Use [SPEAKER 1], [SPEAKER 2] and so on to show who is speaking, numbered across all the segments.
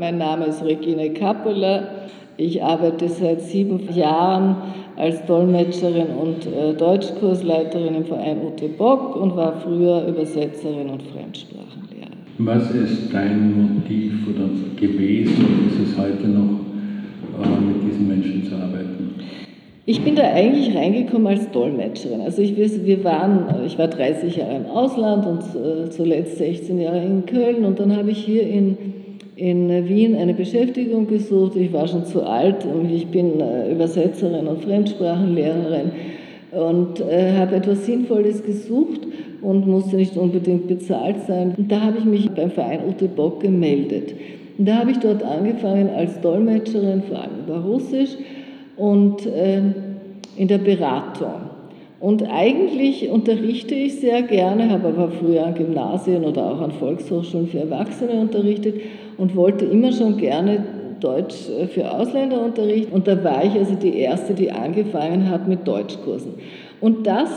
[SPEAKER 1] Mein Name ist Regine Kappeler. Ich arbeite seit sieben Jahren als Dolmetscherin und äh, Deutschkursleiterin im Verein Ute Bock und war früher Übersetzerin und Fremdsprachenlehrerin.
[SPEAKER 2] Was ist dein Motiv oder gewesen und ist es heute noch, äh, mit diesen Menschen zu arbeiten?
[SPEAKER 1] Ich bin da eigentlich reingekommen als Dolmetscherin. Also ich, wir waren, ich war 30 Jahre im Ausland und äh, zuletzt 16 Jahre in Köln und dann habe ich hier in in Wien eine Beschäftigung gesucht. Ich war schon zu alt und ich bin äh, Übersetzerin und Fremdsprachenlehrerin und äh, habe etwas Sinnvolles gesucht und musste nicht unbedingt bezahlt sein. Und da habe ich mich beim Verein Ute Bock gemeldet. Und da habe ich dort angefangen als Dolmetscherin, vor allem über Russisch und äh, in der Beratung. Und eigentlich unterrichte ich sehr gerne, habe aber früher an Gymnasien oder auch an Volkshochschulen für Erwachsene unterrichtet und wollte immer schon gerne Deutsch äh, für Ausländer unterrichten. Und da war ich also die Erste, die angefangen hat mit Deutschkursen. Und das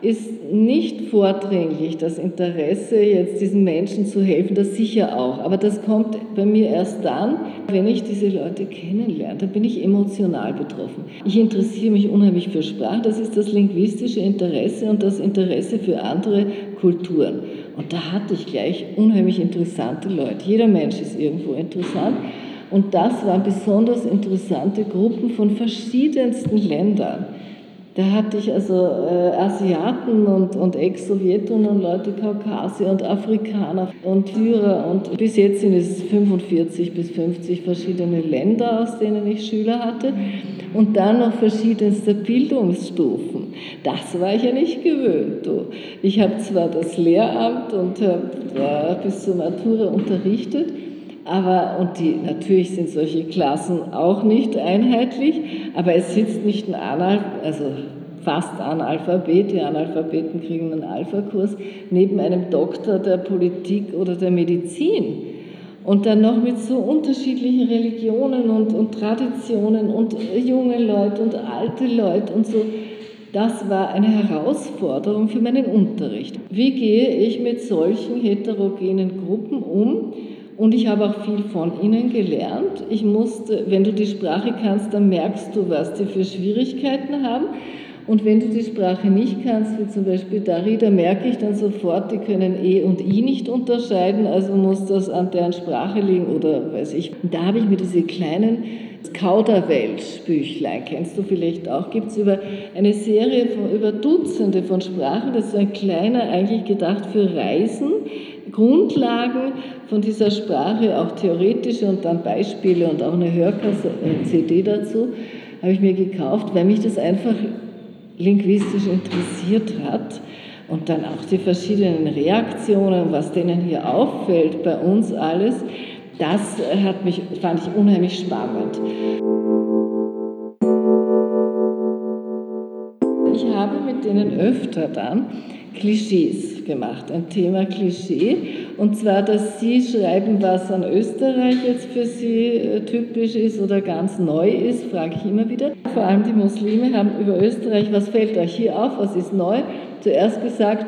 [SPEAKER 1] ist nicht vordringlich das Interesse, jetzt diesen Menschen zu helfen, das sicher auch. Aber das kommt bei mir erst dann, wenn ich diese Leute kennenlerne. Da bin ich emotional betroffen. Ich interessiere mich unheimlich für Sprache. Das ist das linguistische Interesse und das Interesse für andere Kulturen. Und da hatte ich gleich unheimlich interessante Leute. Jeder Mensch ist irgendwo interessant. Und das waren besonders interessante Gruppen von verschiedensten Ländern. Da hatte ich also äh, Asiaten und, und Ex-Sowjetunion Leute, Kaukasier und Afrikaner und Syrer und bis jetzt sind es 45 bis 50 verschiedene Länder, aus denen ich Schüler hatte und dann noch verschiedenste Bildungsstufen. Das war ich ja nicht gewöhnt. Du. Ich habe zwar das Lehramt und habe bis zur Matura unterrichtet, aber, und die, natürlich sind solche Klassen auch nicht einheitlich, aber es sitzt nicht ein Analphabet, also fast Analphabet, die Analphabeten kriegen einen Alpha-Kurs, neben einem Doktor der Politik oder der Medizin. Und dann noch mit so unterschiedlichen Religionen und, und Traditionen und junge Leute und alte Leute und so. Das war eine Herausforderung für meinen Unterricht. Wie gehe ich mit solchen heterogenen Gruppen um? Und ich habe auch viel von ihnen gelernt. Ich musste, wenn du die Sprache kannst, dann merkst du, was die für Schwierigkeiten haben. Und wenn du die Sprache nicht kannst, wie zum Beispiel Dari, da merke ich dann sofort, die können E und I nicht unterscheiden, also muss das an deren Sprache liegen oder weiß ich. Da habe ich mir diese kleinen Kauderwelsch-Büchlein, kennst du vielleicht auch, gibt es über eine Serie von über Dutzende von Sprachen, das ist so ein kleiner, eigentlich gedacht für Reisen, Grundlagen von dieser Sprache, auch theoretische und dann Beispiele und auch eine Hörkasse-CD dazu, habe ich mir gekauft, weil mich das einfach linguistisch interessiert hat und dann auch die verschiedenen Reaktionen, was denen hier auffällt bei uns alles, das hat mich, fand ich unheimlich spannend. Ich habe mit denen öfter dann Klischees gemacht, ein Thema Klischee. Und zwar, dass Sie schreiben, was an Österreich jetzt für Sie äh, typisch ist oder ganz neu ist, frage ich immer wieder. Vor allem die Muslime haben über Österreich, was fällt euch hier auf, was ist neu? Zuerst gesagt,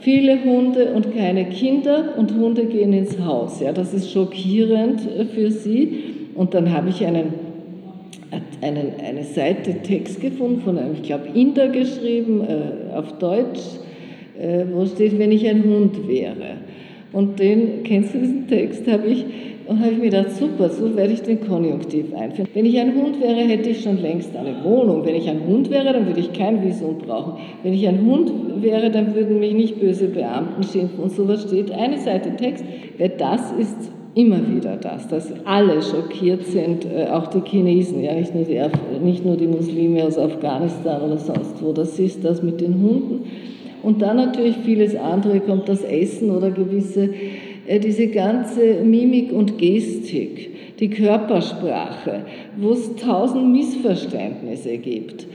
[SPEAKER 1] viele Hunde und keine Kinder und Hunde gehen ins Haus. Ja, das ist schockierend äh, für Sie. Und dann habe ich einen, einen, eine Seite Text gefunden von einem, ich glaube, Inder geschrieben, äh, auf Deutsch äh, wo steht, wenn ich ein Hund wäre. Und den, kennst du diesen Text, habe ich, und habe ich mir gedacht, super, so werde ich den Konjunktiv einführen. Wenn ich ein Hund wäre, hätte ich schon längst eine Wohnung. Wenn ich ein Hund wäre, dann würde ich kein Visum brauchen. Wenn ich ein Hund wäre, dann würden mich nicht böse Beamten schimpfen. Und sowas steht, eine Seite Text, weil das ist immer wieder das, dass alle schockiert sind, äh, auch die Chinesen, ja, nicht nur die, nicht nur die Muslime aus Afghanistan oder sonst wo. Das ist das mit den Hunden. Und dann natürlich vieles andere, kommt das Essen oder gewisse, äh, diese ganze Mimik und Gestik, die Körpersprache, wo es tausend Missverständnisse gibt,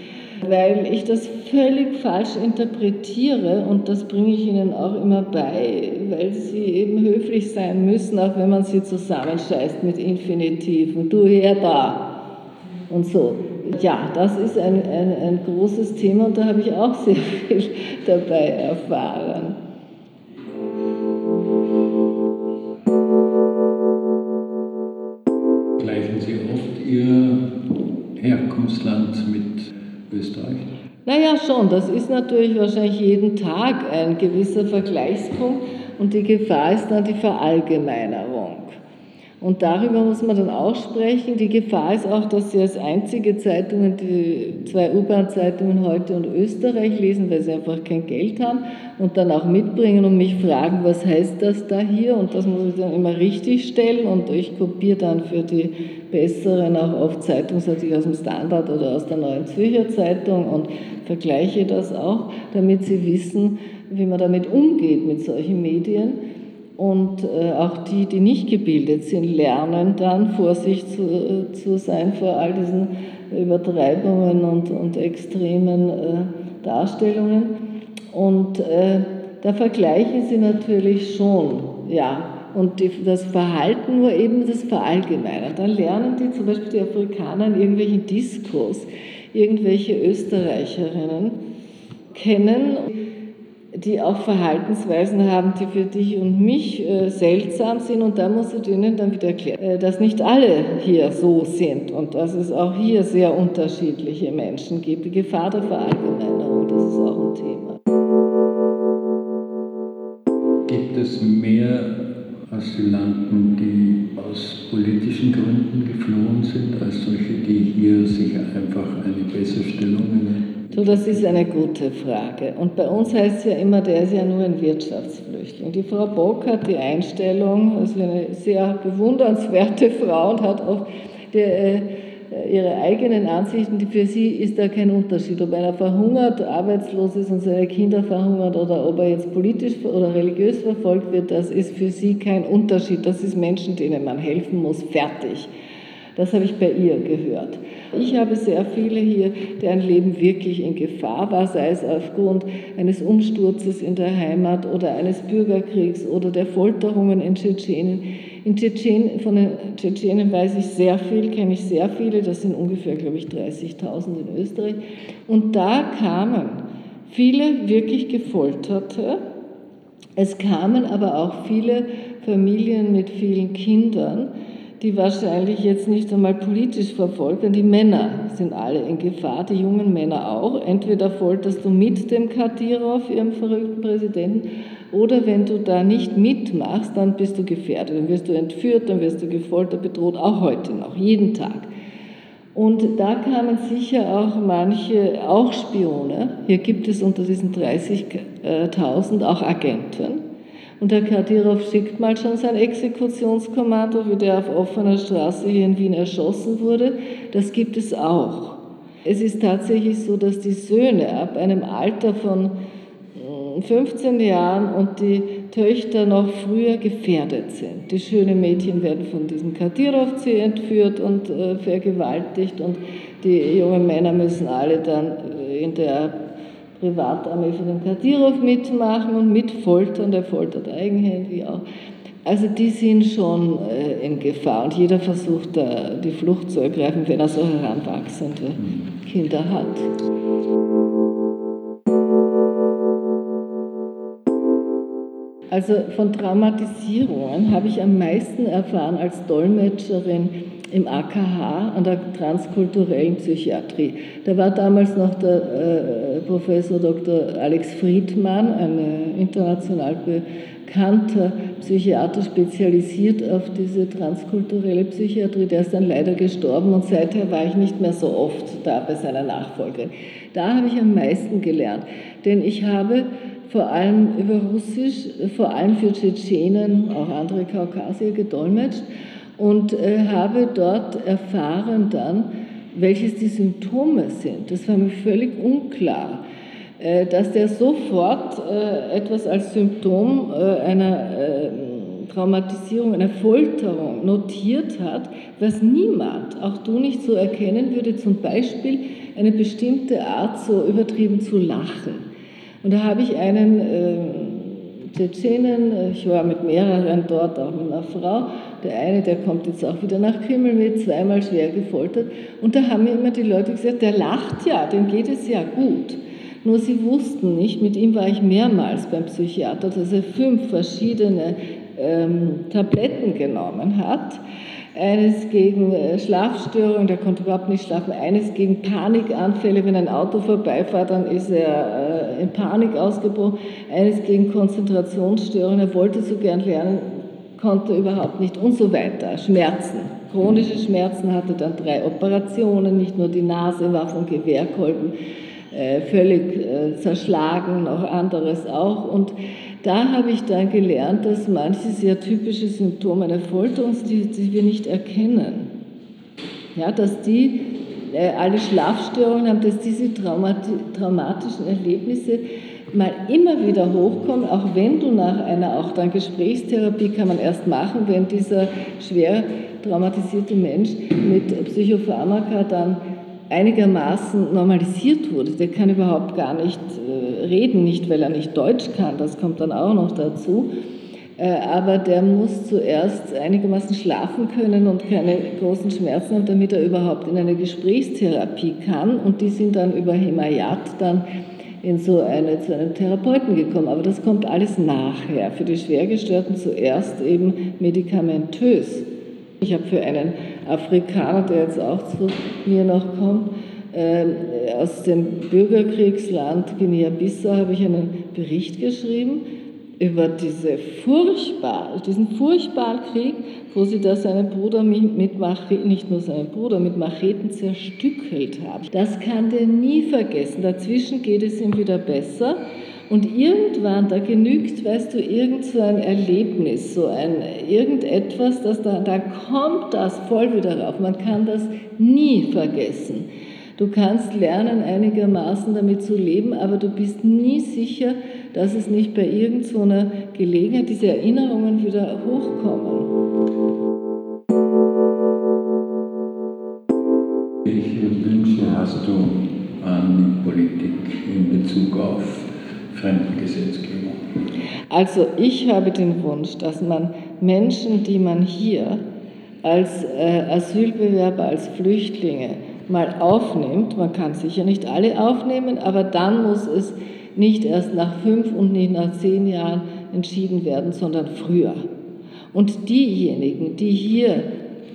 [SPEAKER 1] weil ich das völlig falsch interpretiere und das bringe ich Ihnen auch immer bei, weil Sie eben höflich sein müssen, auch wenn man sie zusammenscheißt mit Infinitiven. Du her da und so ja, das ist ein, ein, ein großes Thema und da habe ich auch sehr viel dabei erfahren.
[SPEAKER 2] Vergleichen Sie oft Ihr Herkunftsland mit Österreich?
[SPEAKER 1] Naja, schon. Das ist natürlich wahrscheinlich jeden Tag ein gewisser Vergleichspunkt und die Gefahr ist dann die Verallgemeinerung. Und darüber muss man dann auch sprechen. Die Gefahr ist auch, dass Sie als einzige Zeitungen die zwei U-Bahn-Zeitungen heute und Österreich lesen, weil Sie einfach kein Geld haben und dann auch mitbringen und mich fragen, was heißt das da hier? Und das muss ich dann immer richtig stellen und ich kopiere dann für die besseren auch oft Zeitungsartikel aus dem Standard oder aus der Neuen Zürcher Zeitung und vergleiche das auch, damit Sie wissen, wie man damit umgeht mit solchen Medien. Und äh, auch die, die nicht gebildet sind, lernen dann Vorsicht zu, zu sein vor all diesen Übertreibungen und, und extremen äh, Darstellungen. Und äh, da vergleichen sie natürlich schon, ja. Und die, das Verhalten nur eben das Verallgemeinern. Dann lernen die zum Beispiel die Afrikaner in irgendwelchen Diskos irgendwelche Österreicherinnen kennen die auch Verhaltensweisen haben, die für dich und mich äh, seltsam sind. Und da muss ich ihnen dann wieder erklären, äh, dass nicht alle hier so sind und dass es auch hier sehr unterschiedliche Menschen gibt. Die Gefahr der Verallgemeinerung, das ist auch ein Thema.
[SPEAKER 2] Gibt es mehr Asylanten, die aus politischen Gründen geflohen sind, als solche, die hier sich einfach eine bessere Stellung nehmen?
[SPEAKER 1] Du, das ist eine gute Frage. Und bei uns heißt es ja immer, der ist ja nur ein Wirtschaftsflüchtling. Die Frau Bock hat die Einstellung, also eine sehr bewundernswerte Frau und hat auch die, äh, ihre eigenen Ansichten, für sie ist da kein Unterschied, ob einer verhungert, arbeitslos ist und seine Kinder verhungert oder ob er jetzt politisch oder religiös verfolgt wird, das ist für sie kein Unterschied. Das ist Menschen, denen man helfen muss, fertig. Das habe ich bei ihr gehört. Ich habe sehr viele hier, deren Leben wirklich in Gefahr war, sei es aufgrund eines Umsturzes in der Heimat oder eines Bürgerkriegs oder der Folterungen in Tschetschenien. In Tschetschen, von den Tschetschenen weiß ich sehr viel, kenne ich sehr viele, das sind ungefähr, glaube ich, 30.000 in Österreich. Und da kamen viele wirklich Gefolterte. Es kamen aber auch viele Familien mit vielen Kindern die wahrscheinlich jetzt nicht einmal politisch verfolgt werden. Die Männer sind alle in Gefahr, die jungen Männer auch. Entweder folterst du mit dem Kadyrov, ihrem verrückten Präsidenten, oder wenn du da nicht mitmachst, dann bist du gefährdet. Dann wirst du entführt, dann wirst du gefoltert, bedroht, auch heute noch, jeden Tag. Und da kamen sicher auch manche, auch Spione. Hier gibt es unter diesen 30.000 auch Agenten und der Kadyrov schickt mal schon sein Exekutionskommando, wie der auf offener Straße hier in Wien erschossen wurde. Das gibt es auch. Es ist tatsächlich so, dass die Söhne ab einem Alter von 15 hm, Jahren und die Töchter noch früher gefährdet sind. Die schönen Mädchen werden von diesem Kadyrov entführt und äh, vergewaltigt und die jungen Männer müssen alle dann äh, in der Privatarmee von dem Kadyrov mitmachen und mitfoltern, der foltert eigenhändig auch. Also die sind schon äh, in Gefahr und jeder versucht da die Flucht zu ergreifen, wenn er so heranwachsende Kinder hat. Also von Traumatisierungen habe ich am meisten erfahren als Dolmetscherin im AKH an der transkulturellen Psychiatrie. Da war damals noch der äh, Professor Dr. Alex Friedmann, ein äh, international bekannter Psychiater, spezialisiert auf diese transkulturelle Psychiatrie. Der ist dann leider gestorben und seither war ich nicht mehr so oft da bei seiner Nachfolgerin. Da habe ich am meisten gelernt, denn ich habe vor allem über Russisch, vor allem für Tschetschenen, auch andere Kaukasier gedolmetscht und äh, habe dort erfahren dann, welches die Symptome sind. Das war mir völlig unklar, äh, dass der sofort äh, etwas als Symptom äh, einer äh, Traumatisierung, einer Folterung notiert hat, was niemand, auch du nicht so erkennen würde, zum Beispiel eine bestimmte Art so übertrieben zu lachen. Und da habe ich einen äh, Tschetschenen, ich war mit mehreren dort, auch mit einer Frau, der eine, der kommt jetzt auch wieder nach Krimmel mit, zweimal schwer gefoltert. Und da haben mir immer die Leute gesagt, der lacht ja, dem geht es ja gut. Nur sie wussten nicht, mit ihm war ich mehrmals beim Psychiater, dass er fünf verschiedene ähm, Tabletten genommen hat, eines gegen äh, Schlafstörungen, der konnte überhaupt nicht schlafen, eines gegen Panikanfälle, wenn ein Auto vorbeifährt, dann ist er äh, in Panik ausgebrochen, eines gegen Konzentrationsstörungen, er wollte so gern lernen, konnte überhaupt nicht und so weiter. Schmerzen, chronische Schmerzen, hatte dann drei Operationen, nicht nur die Nase war vom Gewehrkolben äh, völlig zerschlagen, noch anderes auch. Und da habe ich dann gelernt, dass manche sehr typische Symptome einer Folterung, die, die wir nicht erkennen, ja, dass die äh, alle Schlafstörungen haben, dass diese Traumati traumatischen Erlebnisse mal immer wieder hochkommen, auch wenn du nach einer auch dann Gesprächstherapie kann man erst machen, wenn dieser schwer traumatisierte Mensch mit Psychopharmaka dann einigermaßen normalisiert wurde. Der kann überhaupt gar nicht äh, reden, nicht weil er nicht Deutsch kann, das kommt dann auch noch dazu. Äh, aber der muss zuerst einigermaßen schlafen können und keine großen Schmerzen haben, damit er überhaupt in eine Gesprächstherapie kann. Und die sind dann über Himayat dann in so eine, zu einem Therapeuten gekommen. Aber das kommt alles nachher. Für die Schwergestörten zuerst eben medikamentös. Ich habe für einen Afrikaner, der jetzt auch zu mir noch kommt, äh, aus dem Bürgerkriegsland Guinea-Bissau habe ich einen Bericht geschrieben über diese furchtbar, diesen furchtbaren Krieg, wo sie da seinen Bruder mit Macheten, nicht nur seinen Bruder, mit Macheten zerstückelt haben. Das kann der nie vergessen. Dazwischen geht es ihm wieder besser. Und irgendwann, da genügt, weißt du, irgend so ein Erlebnis, so ein irgendetwas, das da, da kommt das voll wieder rauf. Man kann das nie vergessen. Du kannst lernen, einigermaßen damit zu leben, aber du bist nie sicher, dass es nicht bei irgendeiner so Gelegenheit diese Erinnerungen wieder hochkommen.
[SPEAKER 2] Fremdengesetzgebung?
[SPEAKER 1] Also ich habe den Wunsch, dass man Menschen, die man hier als äh, Asylbewerber, als Flüchtlinge mal aufnimmt, man kann sicher nicht alle aufnehmen, aber dann muss es nicht erst nach fünf und nicht nach zehn Jahren entschieden werden, sondern früher. Und diejenigen, die hier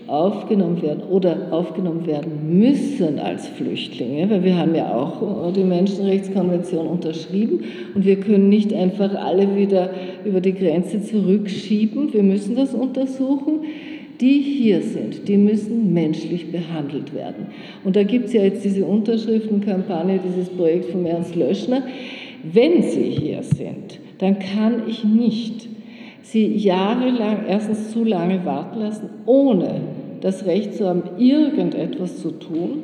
[SPEAKER 1] aufgenommen werden oder aufgenommen werden müssen als Flüchtlinge, weil wir haben ja auch die Menschenrechtskonvention unterschrieben und wir können nicht einfach alle wieder über die Grenze zurückschieben, wir müssen das untersuchen. Die hier sind, die müssen menschlich behandelt werden. Und da gibt es ja jetzt diese Unterschriftenkampagne, dieses Projekt von Ernst Löschner. Wenn sie hier sind, dann kann ich nicht sie jahrelang erstens zu lange warten lassen, ohne das Recht zu haben, irgendetwas zu tun,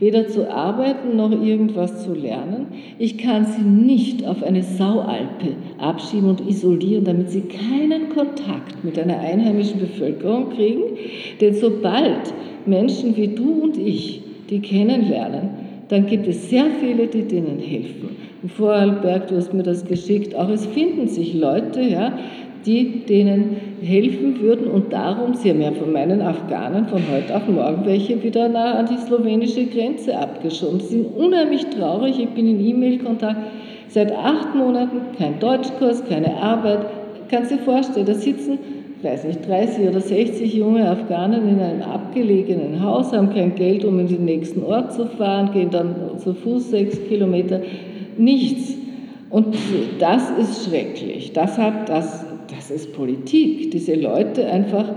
[SPEAKER 1] weder zu arbeiten noch irgendwas zu lernen. Ich kann sie nicht auf eine Saualpe abschieben und isolieren, damit sie keinen Kontakt mit einer einheimischen Bevölkerung kriegen. Denn sobald Menschen wie du und ich die kennenlernen, dann gibt es sehr viele, die denen helfen. Vorarlberg, du hast mir das geschickt, auch es finden sich Leute, ja, die denen helfen würden und darum, Sie haben ja von meinen Afghanen von heute auf morgen welche wieder nah an die slowenische Grenze abgeschoben. Sie sind unheimlich traurig, ich bin in E-Mail-Kontakt, seit acht Monaten kein Deutschkurs, keine Arbeit. Kannst du dir vorstellen, da sitzen, weiß nicht, 30 oder 60 junge Afghanen in einem abgelegenen Haus, haben kein Geld, um in den nächsten Ort zu fahren, gehen dann zu Fuß sechs Kilometer, nichts. Und das ist schrecklich. Das hat das ist Politik, diese Leute einfach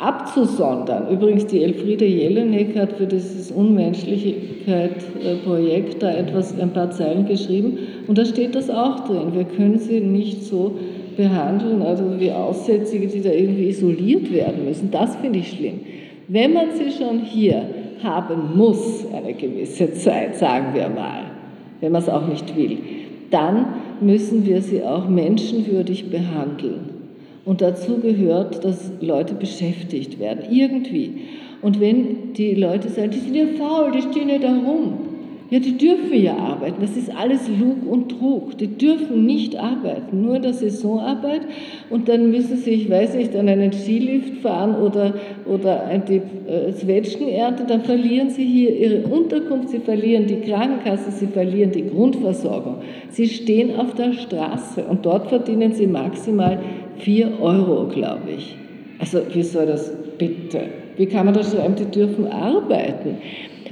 [SPEAKER 1] abzusondern. Übrigens, die Elfriede Jelinek hat für dieses Unmenschlichkeit-Projekt da etwas, ein paar Zeilen geschrieben und da steht das auch drin. Wir können sie nicht so behandeln, also wie Aussätzige, die da irgendwie isoliert werden müssen. Das finde ich schlimm. Wenn man sie schon hier haben muss, eine gewisse Zeit, sagen wir mal, wenn man es auch nicht will, dann müssen wir sie auch menschenwürdig behandeln. Und dazu gehört, dass Leute beschäftigt werden, irgendwie. Und wenn die Leute sagen, die sind ja faul, die stehen ja da rum, ja, die dürfen ja arbeiten. Das ist alles Lug und Trug. Die dürfen nicht arbeiten, nur in der Saisonarbeit. Und dann müssen sie, ich weiß nicht, an einen Skilift fahren oder, oder die äh, Zwetschgenernte. Dann verlieren sie hier ihre Unterkunft, sie verlieren die Krankenkasse, sie verlieren die Grundversorgung. Sie stehen auf der Straße und dort verdienen sie maximal 4 Euro, glaube ich. Also wie soll das bitte. Wie kann man da schreiben, die dürfen arbeiten?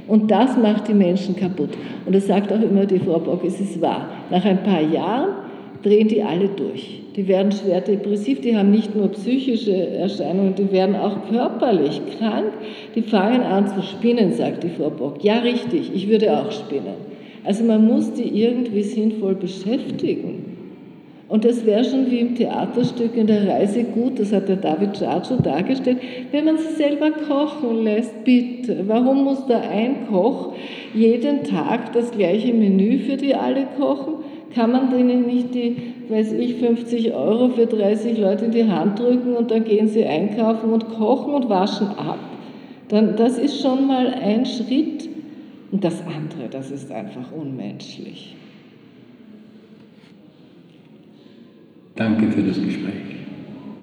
[SPEAKER 1] Und das macht die Menschen kaputt. Und das sagt auch immer die Frau Bock, es ist wahr. Nach ein paar Jahren drehen die alle durch. Die werden schwer depressiv, die haben nicht nur psychische Erscheinungen, die werden auch körperlich krank. Die fangen an zu spinnen, sagt die Frau Bock. Ja, richtig, ich würde auch spinnen. Also man muss die irgendwie sinnvoll beschäftigen. Und das wäre schon wie im Theaterstück in der Reise gut, das hat der David Ciaccio dargestellt, wenn man sie selber kochen lässt, bitte. Warum muss da ein Koch jeden Tag das gleiche Menü für die alle kochen? Kann man denen nicht die, weiß ich, 50 Euro für 30 Leute in die Hand drücken und dann gehen sie einkaufen und kochen und waschen ab? Dann, das ist schon mal ein Schritt. Und das andere, das ist einfach unmenschlich.
[SPEAKER 2] Danke für das Gespräch.